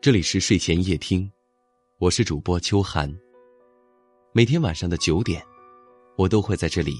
这里是睡前夜听，我是主播秋寒。每天晚上的九点，我都会在这里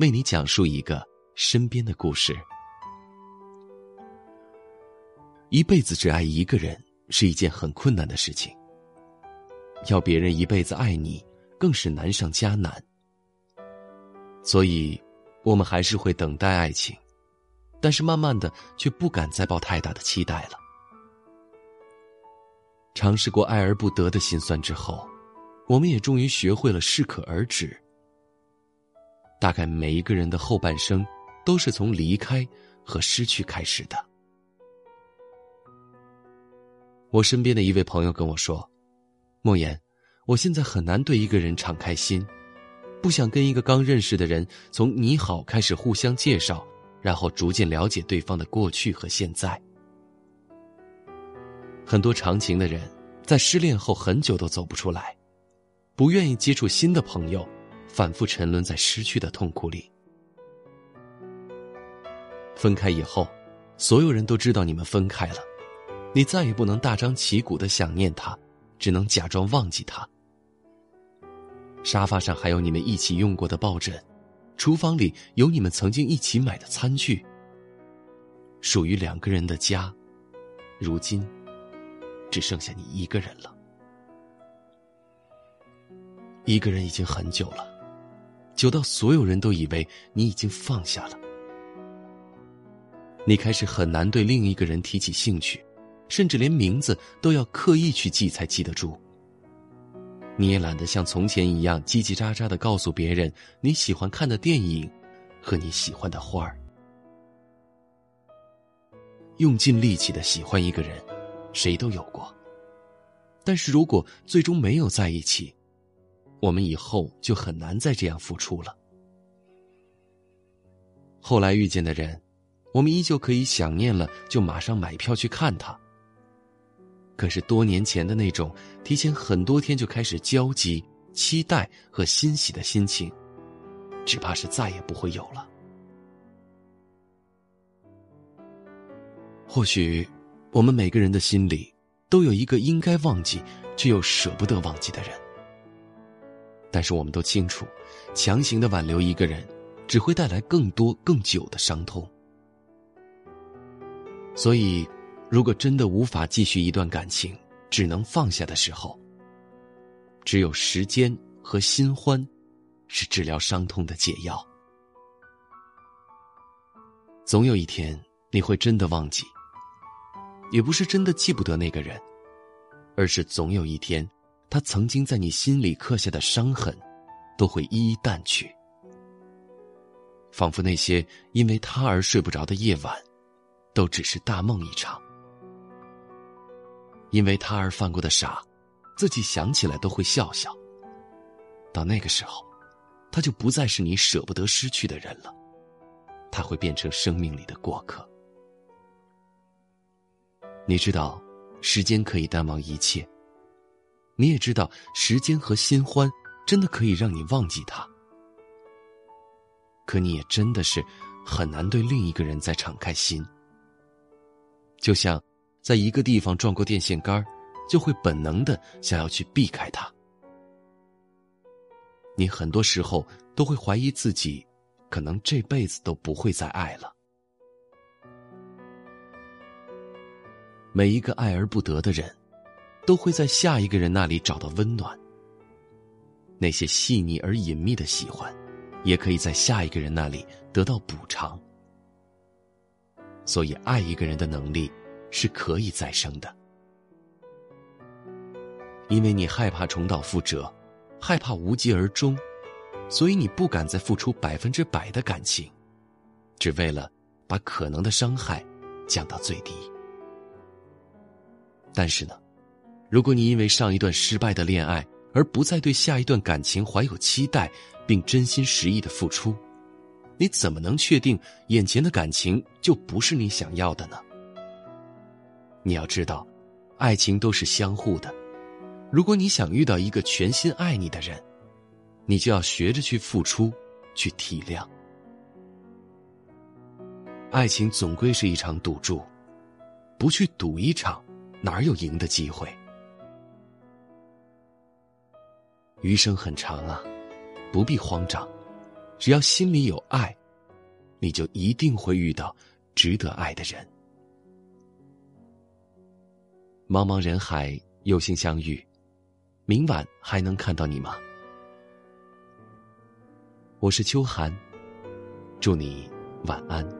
为你讲述一个身边的故事。一辈子只爱一个人是一件很困难的事情，要别人一辈子爱你，更是难上加难。所以，我们还是会等待爱情，但是慢慢的却不敢再抱太大的期待了。尝试过爱而不得的心酸之后，我们也终于学会了适可而止。大概每一个人的后半生，都是从离开和失去开始的。我身边的一位朋友跟我说：“莫言，我现在很难对一个人敞开心，不想跟一个刚认识的人从你好开始互相介绍，然后逐渐了解对方的过去和现在。”很多长情的人，在失恋后很久都走不出来，不愿意接触新的朋友，反复沉沦在失去的痛苦里。分开以后，所有人都知道你们分开了，你再也不能大张旗鼓的想念他，只能假装忘记他。沙发上还有你们一起用过的抱枕，厨房里有你们曾经一起买的餐具。属于两个人的家，如今。只剩下你一个人了，一个人已经很久了，久到所有人都以为你已经放下了。你开始很难对另一个人提起兴趣，甚至连名字都要刻意去记才记得住。你也懒得像从前一样叽叽喳喳的告诉别人你喜欢看的电影和你喜欢的花儿。用尽力气的喜欢一个人。谁都有过，但是如果最终没有在一起，我们以后就很难再这样付出了。后来遇见的人，我们依旧可以想念了就马上买票去看他。可是多年前的那种提前很多天就开始焦急、期待和欣喜的心情，只怕是再也不会有了。或许。我们每个人的心里，都有一个应该忘记却又舍不得忘记的人。但是我们都清楚，强行的挽留一个人，只会带来更多更久的伤痛。所以，如果真的无法继续一段感情，只能放下的时候，只有时间和新欢，是治疗伤痛的解药。总有一天，你会真的忘记。也不是真的记不得那个人，而是总有一天，他曾经在你心里刻下的伤痕，都会一一淡去。仿佛那些因为他而睡不着的夜晚，都只是大梦一场。因为他而犯过的傻，自己想起来都会笑笑。到那个时候，他就不再是你舍不得失去的人了，他会变成生命里的过客。你知道，时间可以淡忘一切。你也知道，时间和新欢真的可以让你忘记他。可你也真的是很难对另一个人再敞开心。就像在一个地方撞过电线杆就会本能的想要去避开它。你很多时候都会怀疑自己，可能这辈子都不会再爱了。每一个爱而不得的人，都会在下一个人那里找到温暖。那些细腻而隐秘的喜欢，也可以在下一个人那里得到补偿。所以，爱一个人的能力是可以再生的。因为你害怕重蹈覆辙，害怕无疾而终，所以你不敢再付出百分之百的感情，只为了把可能的伤害降到最低。但是呢，如果你因为上一段失败的恋爱而不再对下一段感情怀有期待，并真心实意的付出，你怎么能确定眼前的感情就不是你想要的呢？你要知道，爱情都是相互的。如果你想遇到一个全心爱你的人，你就要学着去付出，去体谅。爱情总归是一场赌注，不去赌一场。哪有赢的机会？余生很长啊，不必慌张，只要心里有爱，你就一定会遇到值得爱的人。茫茫人海，有幸相遇，明晚还能看到你吗？我是秋寒，祝你晚安。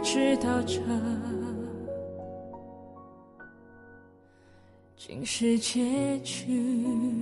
知道这竟是结局。